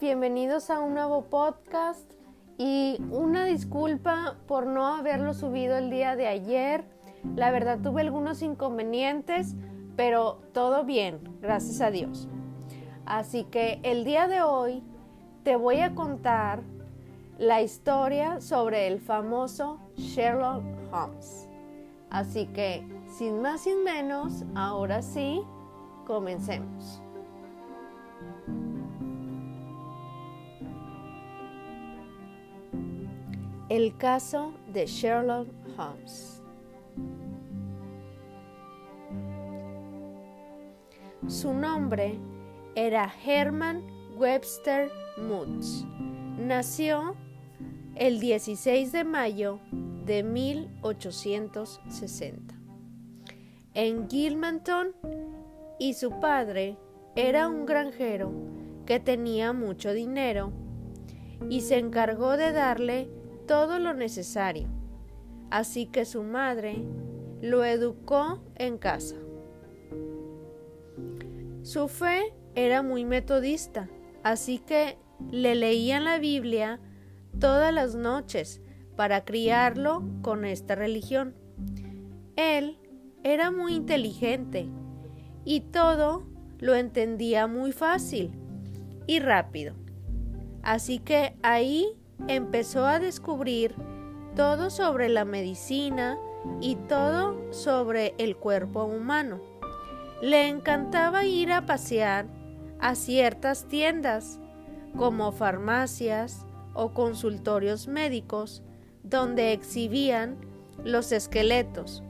Bienvenidos a un nuevo podcast y una disculpa por no haberlo subido el día de ayer. La verdad tuve algunos inconvenientes, pero todo bien, gracias a Dios. Así que el día de hoy te voy a contar la historia sobre el famoso Sherlock Holmes. Así que, sin más sin menos, ahora sí, comencemos. El caso de Sherlock Holmes. Su nombre era Herman Webster Moods. Nació el 16 de mayo de 1860 en Gilmanton y su padre era un granjero que tenía mucho dinero y se encargó de darle todo lo necesario. Así que su madre lo educó en casa. Su fe era muy metodista, así que le leían la Biblia todas las noches para criarlo con esta religión. Él era muy inteligente y todo lo entendía muy fácil y rápido. Así que ahí empezó a descubrir todo sobre la medicina y todo sobre el cuerpo humano. Le encantaba ir a pasear a ciertas tiendas como farmacias o consultorios médicos donde exhibían los esqueletos.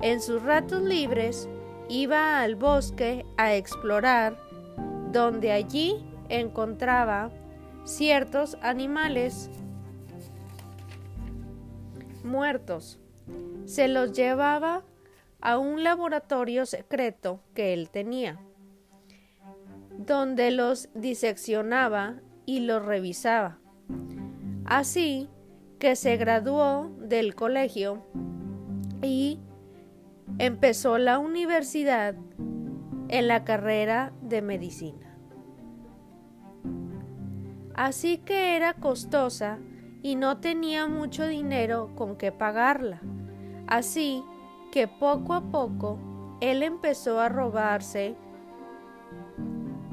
En sus ratos libres iba al bosque a explorar, donde allí encontraba ciertos animales muertos. Se los llevaba a un laboratorio secreto que él tenía, donde los diseccionaba y los revisaba. Así que se graduó del colegio y empezó la universidad en la carrera de medicina. Así que era costosa y no tenía mucho dinero con que pagarla. Así que poco a poco él empezó a robarse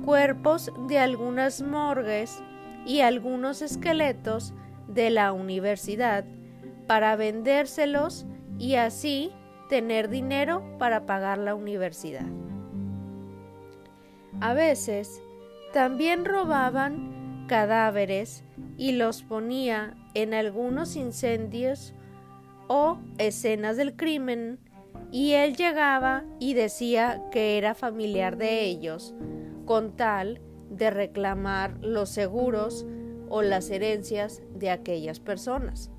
cuerpos de algunas morgues y algunos esqueletos de la universidad para vendérselos y así tener dinero para pagar la universidad. A veces también robaban cadáveres y los ponía en algunos incendios o escenas del crimen y él llegaba y decía que era familiar de ellos con tal de reclamar los seguros o las herencias de aquellas personas.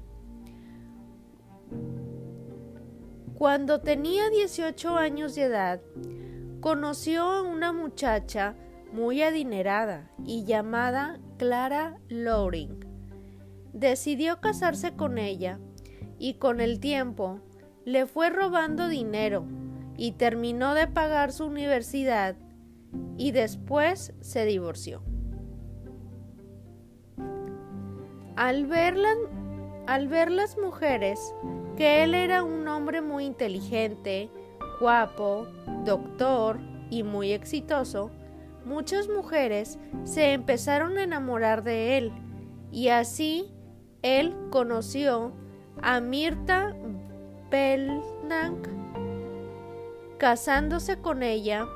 Cuando tenía 18 años de edad, conoció a una muchacha muy adinerada y llamada Clara Loring. Decidió casarse con ella y con el tiempo le fue robando dinero y terminó de pagar su universidad y después se divorció. Al ver, al ver las mujeres que él era un hombre muy inteligente, guapo, doctor y muy exitoso, muchas mujeres se empezaron a enamorar de él y así él conoció a Mirta Belnang, casándose con ella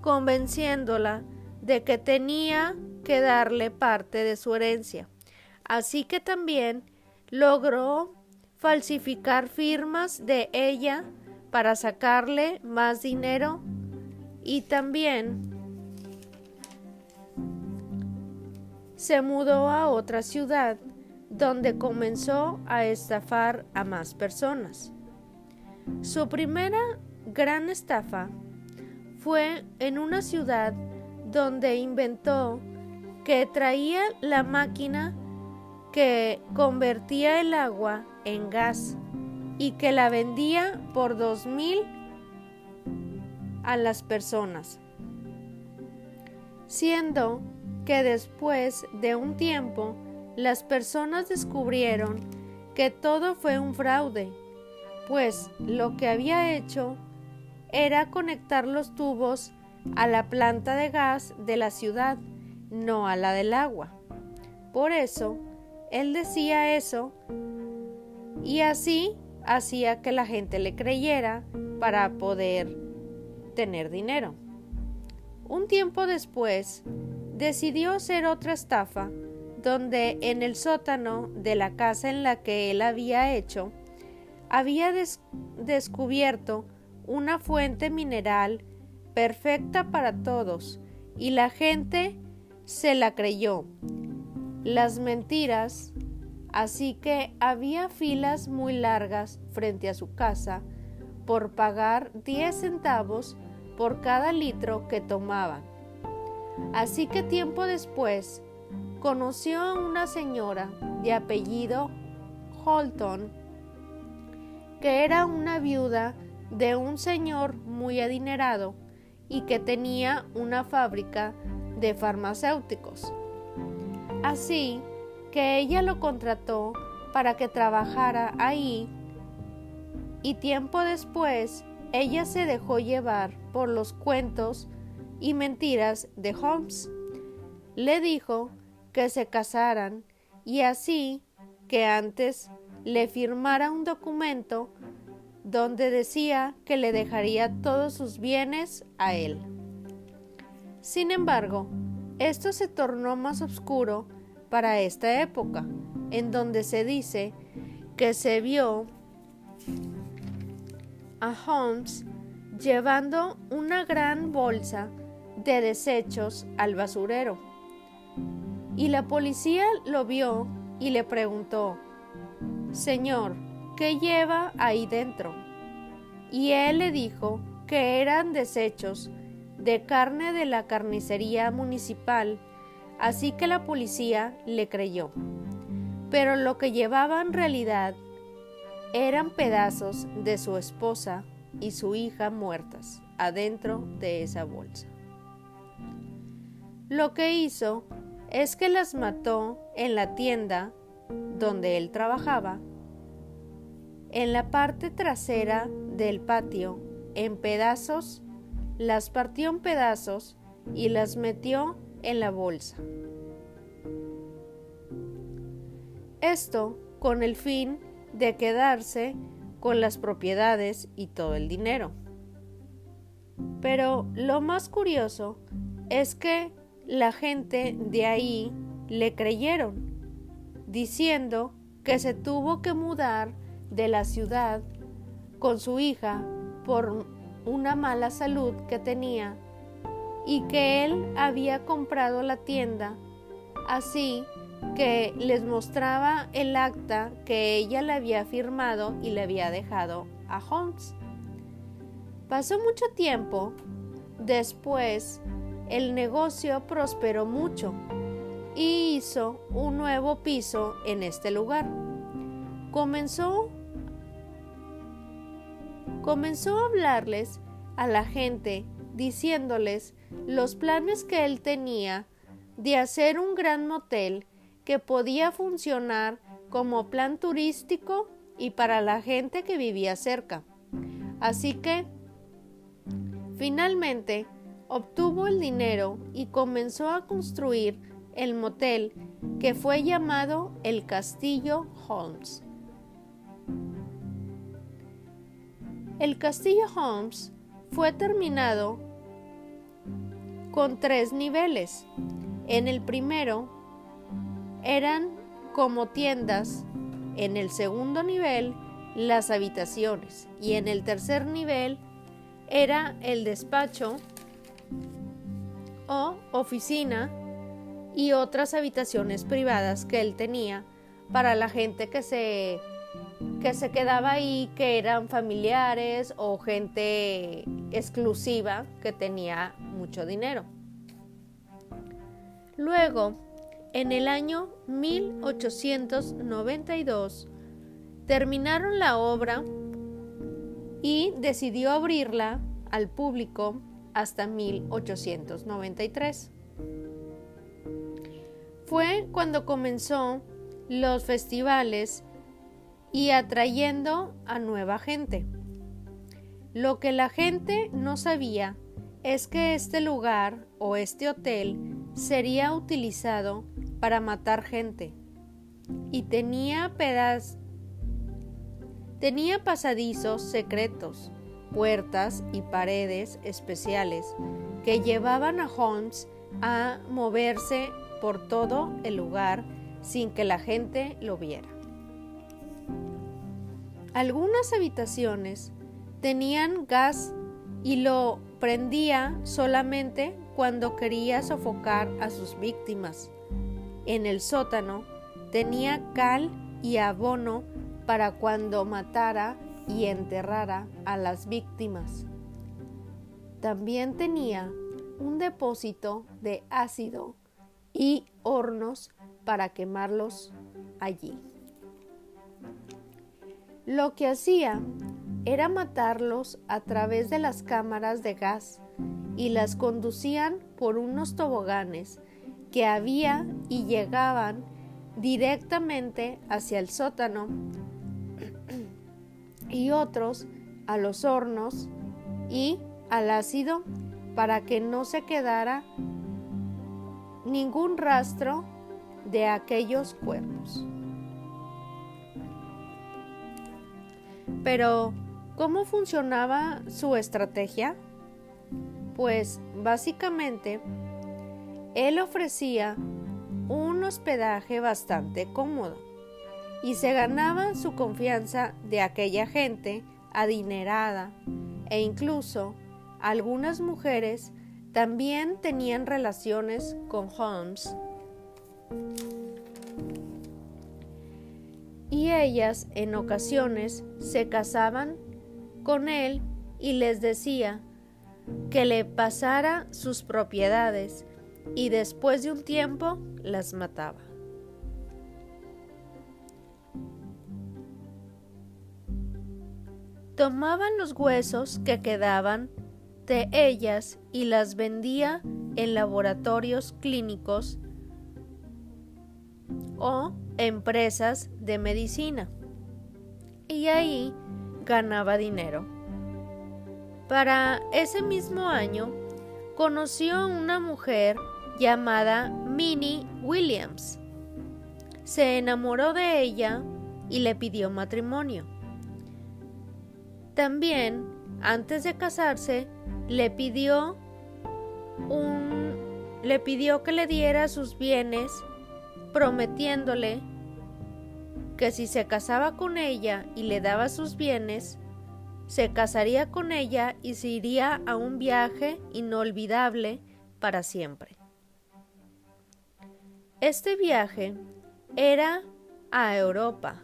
convenciéndola de que tenía que darle parte de su herencia. Así que también logró falsificar firmas de ella para sacarle más dinero y también se mudó a otra ciudad donde comenzó a estafar a más personas. Su primera gran estafa fue en una ciudad donde inventó que traía la máquina que convertía el agua en gas y que la vendía por dos mil a las personas, siendo que después de un tiempo las personas descubrieron que todo fue un fraude, pues lo que había hecho era conectar los tubos a la planta de gas de la ciudad, no a la del agua. Por eso, él decía eso y así hacía que la gente le creyera para poder tener dinero. Un tiempo después, decidió hacer otra estafa donde en el sótano de la casa en la que él había hecho, había descubierto una fuente mineral perfecta para todos y la gente se la creyó. Las mentiras, así que había filas muy largas frente a su casa por pagar 10 centavos por cada litro que tomaban. Así que tiempo después conoció a una señora de apellido Holton, que era una viuda de un señor muy adinerado y que tenía una fábrica de farmacéuticos. Así que ella lo contrató para que trabajara ahí y tiempo después ella se dejó llevar por los cuentos y mentiras de Holmes. Le dijo que se casaran y así que antes le firmara un documento donde decía que le dejaría todos sus bienes a él. Sin embargo, esto se tornó más oscuro para esta época, en donde se dice que se vio a Holmes llevando una gran bolsa de desechos al basurero. Y la policía lo vio y le preguntó, Señor, ¿qué lleva ahí dentro? Y él le dijo que eran desechos de carne de la carnicería municipal, así que la policía le creyó. Pero lo que llevaba en realidad eran pedazos de su esposa y su hija muertas adentro de esa bolsa. Lo que hizo es que las mató en la tienda donde él trabajaba, en la parte trasera del patio, en pedazos, las partió en pedazos y las metió en la bolsa. Esto con el fin de quedarse con las propiedades y todo el dinero. Pero lo más curioso es que la gente de ahí le creyeron, diciendo que se tuvo que mudar de la ciudad con su hija por una mala salud que tenía y que él había comprado la tienda, así que les mostraba el acta que ella le había firmado y le había dejado a Holmes. Pasó mucho tiempo después el negocio prosperó mucho y hizo un nuevo piso en este lugar. Comenzó comenzó a hablarles a la gente diciéndoles los planes que él tenía de hacer un gran motel que podía funcionar como plan turístico y para la gente que vivía cerca. Así que, finalmente, obtuvo el dinero y comenzó a construir el motel que fue llamado el Castillo Holmes. El Castillo Holmes fue terminado con tres niveles. En el primero eran como tiendas, en el segundo nivel las habitaciones y en el tercer nivel era el despacho o oficina y otras habitaciones privadas que él tenía para la gente que se que se quedaba ahí, que eran familiares o gente exclusiva que tenía mucho dinero. Luego, en el año 1892, Terminaron la obra y decidió abrirla al público hasta 1893. Fue cuando comenzó los festivales y atrayendo a nueva gente. Lo que la gente no sabía es que este lugar o este hotel sería utilizado para matar gente y tenía tenía pasadizos secretos, puertas y paredes especiales que llevaban a Holmes a moverse por todo el lugar sin que la gente lo viera. Algunas habitaciones tenían gas y lo prendía solamente cuando quería sofocar a sus víctimas. En el sótano tenía cal y abono para cuando matara y enterrara a las víctimas. También tenía un depósito de ácido y hornos para quemarlos allí. Lo que hacía era matarlos a través de las cámaras de gas y las conducían por unos toboganes que había y llegaban directamente hacia el sótano y otros a los hornos y al ácido para que no se quedara ningún rastro de aquellos cuerpos. Pero, ¿cómo funcionaba su estrategia? Pues básicamente, él ofrecía un hospedaje bastante cómodo y se ganaba su confianza de aquella gente adinerada e incluso algunas mujeres también tenían relaciones con Holmes y ellas en ocasiones se casaban con él y les decía que le pasara sus propiedades y después de un tiempo las mataba. Tomaban los huesos que quedaban de ellas y las vendía en laboratorios clínicos o empresas de medicina. Y ahí ganaba dinero. Para ese mismo año conoció a una mujer llamada Minnie Williams. Se enamoró de ella y le pidió matrimonio. También, antes de casarse, le pidió un le pidió que le diera sus bienes prometiéndole que si se casaba con ella y le daba sus bienes, se casaría con ella y se iría a un viaje inolvidable para siempre. Este viaje era a Europa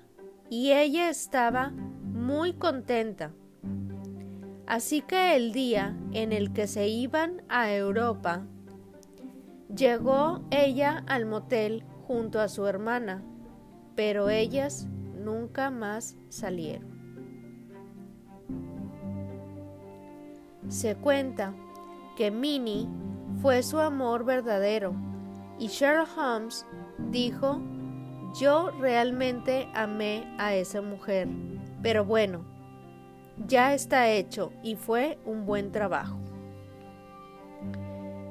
y ella estaba muy contenta. Así que el día en el que se iban a Europa, llegó ella al motel junto a su hermana, pero ellas nunca más salieron. Se cuenta que Minnie fue su amor verdadero y Sherlock Holmes dijo, yo realmente amé a esa mujer, pero bueno, ya está hecho y fue un buen trabajo.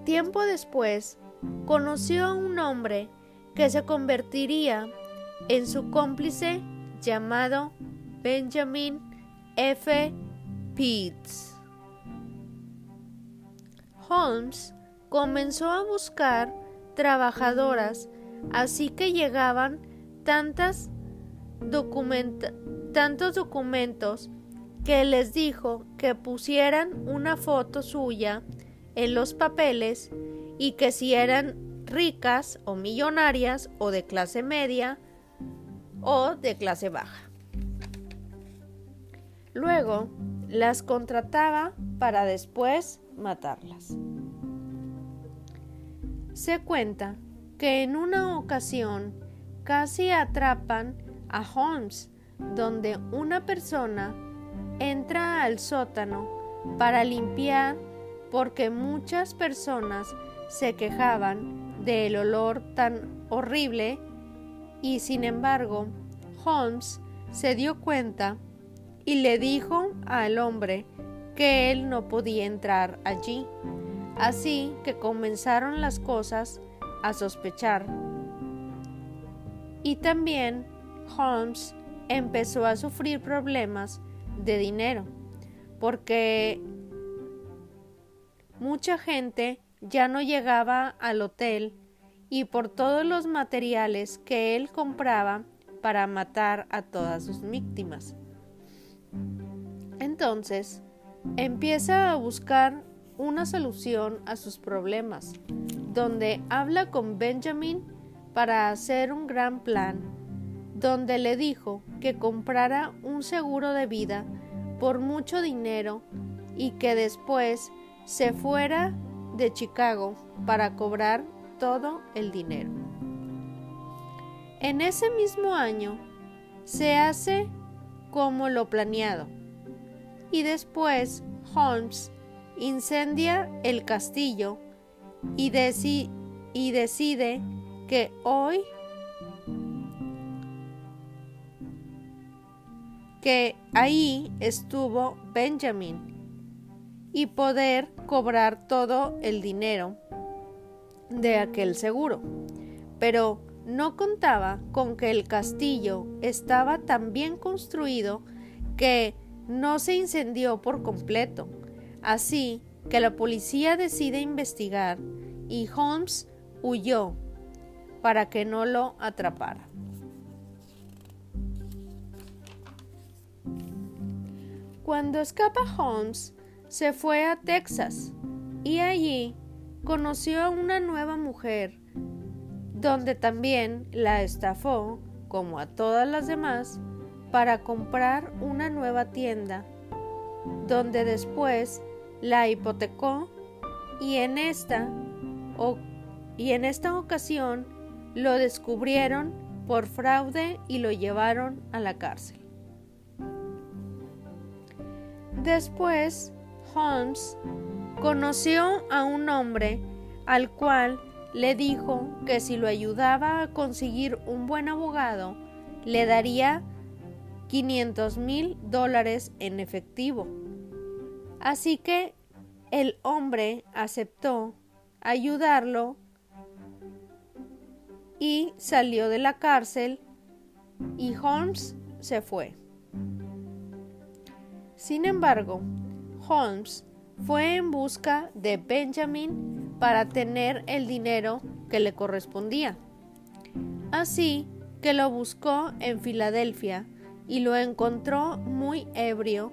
Tiempo después, conoció a un hombre que se convertiría en su cómplice llamado Benjamin F. Pitts. Holmes comenzó a buscar trabajadoras, así que llegaban tantas tantos documentos que les dijo que pusieran una foto suya en los papeles y que si eran ricas o millonarias o de clase media o de clase baja. Luego las contrataba para después matarlas. Se cuenta que en una ocasión casi atrapan a Holmes donde una persona entra al sótano para limpiar porque muchas personas se quejaban del olor tan horrible y sin embargo Holmes se dio cuenta y le dijo al hombre que él no podía entrar allí. Así que comenzaron las cosas a sospechar. Y también Holmes empezó a sufrir problemas de dinero, porque mucha gente ya no llegaba al hotel y por todos los materiales que él compraba para matar a todas sus víctimas. Entonces, empieza a buscar una solución a sus problemas, donde habla con Benjamin para hacer un gran plan, donde le dijo que comprara un seguro de vida por mucho dinero y que después se fuera de Chicago para cobrar todo el dinero. En ese mismo año se hace como lo planeado y después Holmes incendia el castillo y, y decide que hoy que ahí estuvo Benjamin y poder cobrar todo el dinero de aquel seguro. Pero no contaba con que el castillo estaba tan bien construido que no se incendió por completo. Así que la policía decide investigar y Holmes huyó para que no lo atrapara. Cuando escapa Holmes, se fue a Texas y allí conoció a una nueva mujer, donde también la estafó, como a todas las demás, para comprar una nueva tienda, donde después la hipotecó y en esta, y en esta ocasión lo descubrieron por fraude y lo llevaron a la cárcel. Después, Holmes conoció a un hombre al cual le dijo que si lo ayudaba a conseguir un buen abogado, le daría 500 mil dólares en efectivo. Así que el hombre aceptó ayudarlo y salió de la cárcel y Holmes se fue. Sin embargo, Holmes fue en busca de Benjamin para tener el dinero que le correspondía. Así que lo buscó en Filadelfia y lo encontró muy ebrio,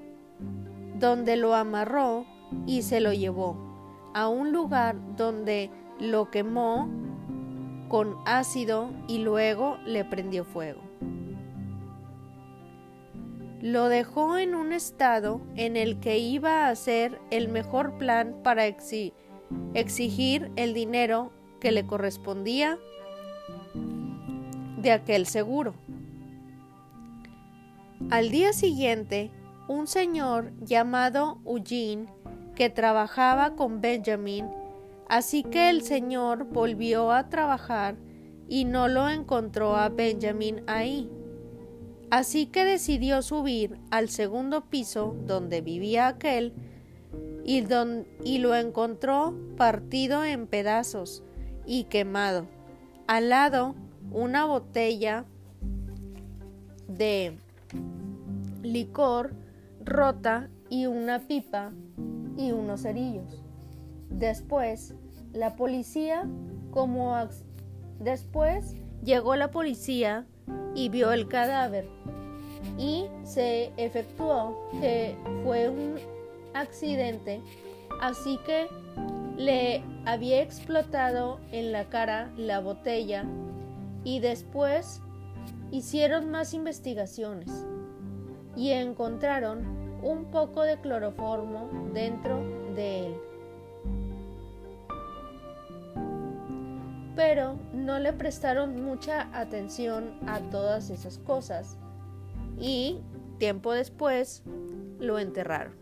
donde lo amarró y se lo llevó a un lugar donde lo quemó con ácido y luego le prendió fuego. Lo dejó en un estado en el que iba a hacer el mejor plan para exigir el dinero que le correspondía de aquel seguro. Al día siguiente, un señor llamado Eugene, que trabajaba con Benjamin, así que el señor volvió a trabajar y no lo encontró a Benjamin ahí. Así que decidió subir al segundo piso donde vivía aquel y, lo encontró partido en pedazos y quemado. Al lado una botella de licor rota y una pipa y unos cerillos. Después, la policía, como después llegó la policía y vio el cadáver y se efectuó que fue un accidente, así que le había explotado en la cara la botella y después hicieron más investigaciones y encontraron un poco de cloroformo dentro de él. Pero no le prestaron mucha atención a todas esas cosas y tiempo después lo enterraron.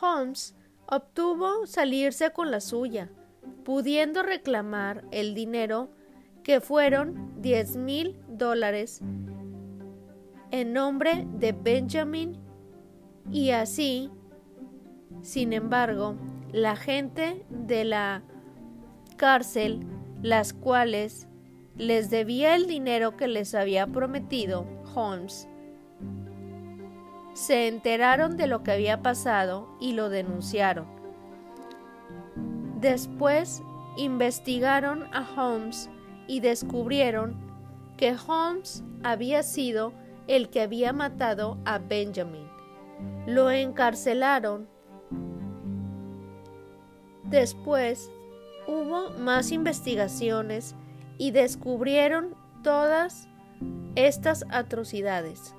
Holmes obtuvo salirse con la suya, pudiendo reclamar el dinero que fueron 10 mil dólares en nombre de Benjamin y así, sin embargo, la gente de la cárcel, las cuales les debía el dinero que les había prometido Holmes, se enteraron de lo que había pasado y lo denunciaron. Después investigaron a Holmes y descubrieron que Holmes había sido el que había matado a Benjamin. Lo encarcelaron. Después hubo más investigaciones y descubrieron todas estas atrocidades.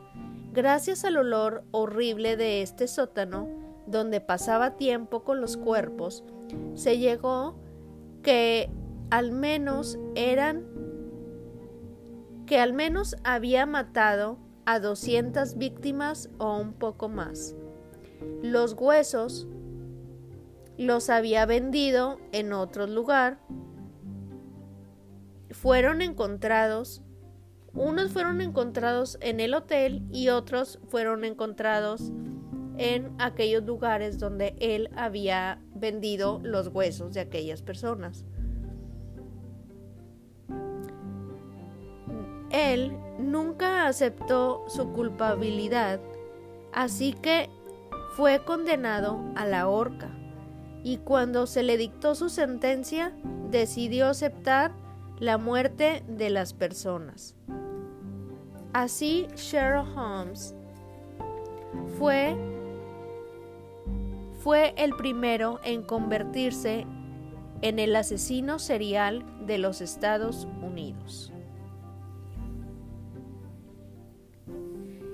Gracias al olor horrible de este sótano, donde pasaba tiempo con los cuerpos, se llegó que al menos eran que al menos había matado a 200 víctimas o un poco más. Los huesos los había vendido en otro lugar. Fueron encontrados, unos fueron encontrados en el hotel y otros fueron encontrados en aquellos lugares donde él había vendido los huesos de aquellas personas. Él nunca aceptó su culpabilidad, así que fue condenado a la horca y cuando se le dictó su sentencia decidió aceptar la muerte de las personas. Así Sherlock Holmes fue, fue el primero en convertirse en el asesino serial de los Estados Unidos.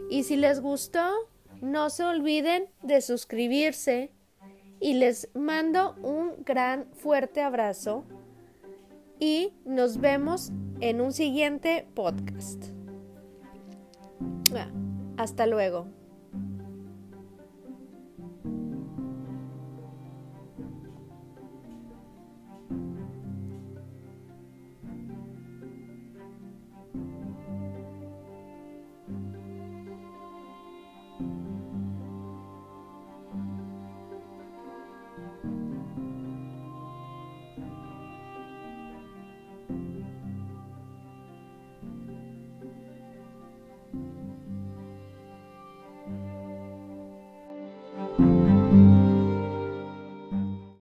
Y si les gustó, no se olviden de suscribirse y les mando un gran fuerte abrazo y nos vemos en un siguiente podcast. Ah, hasta luego.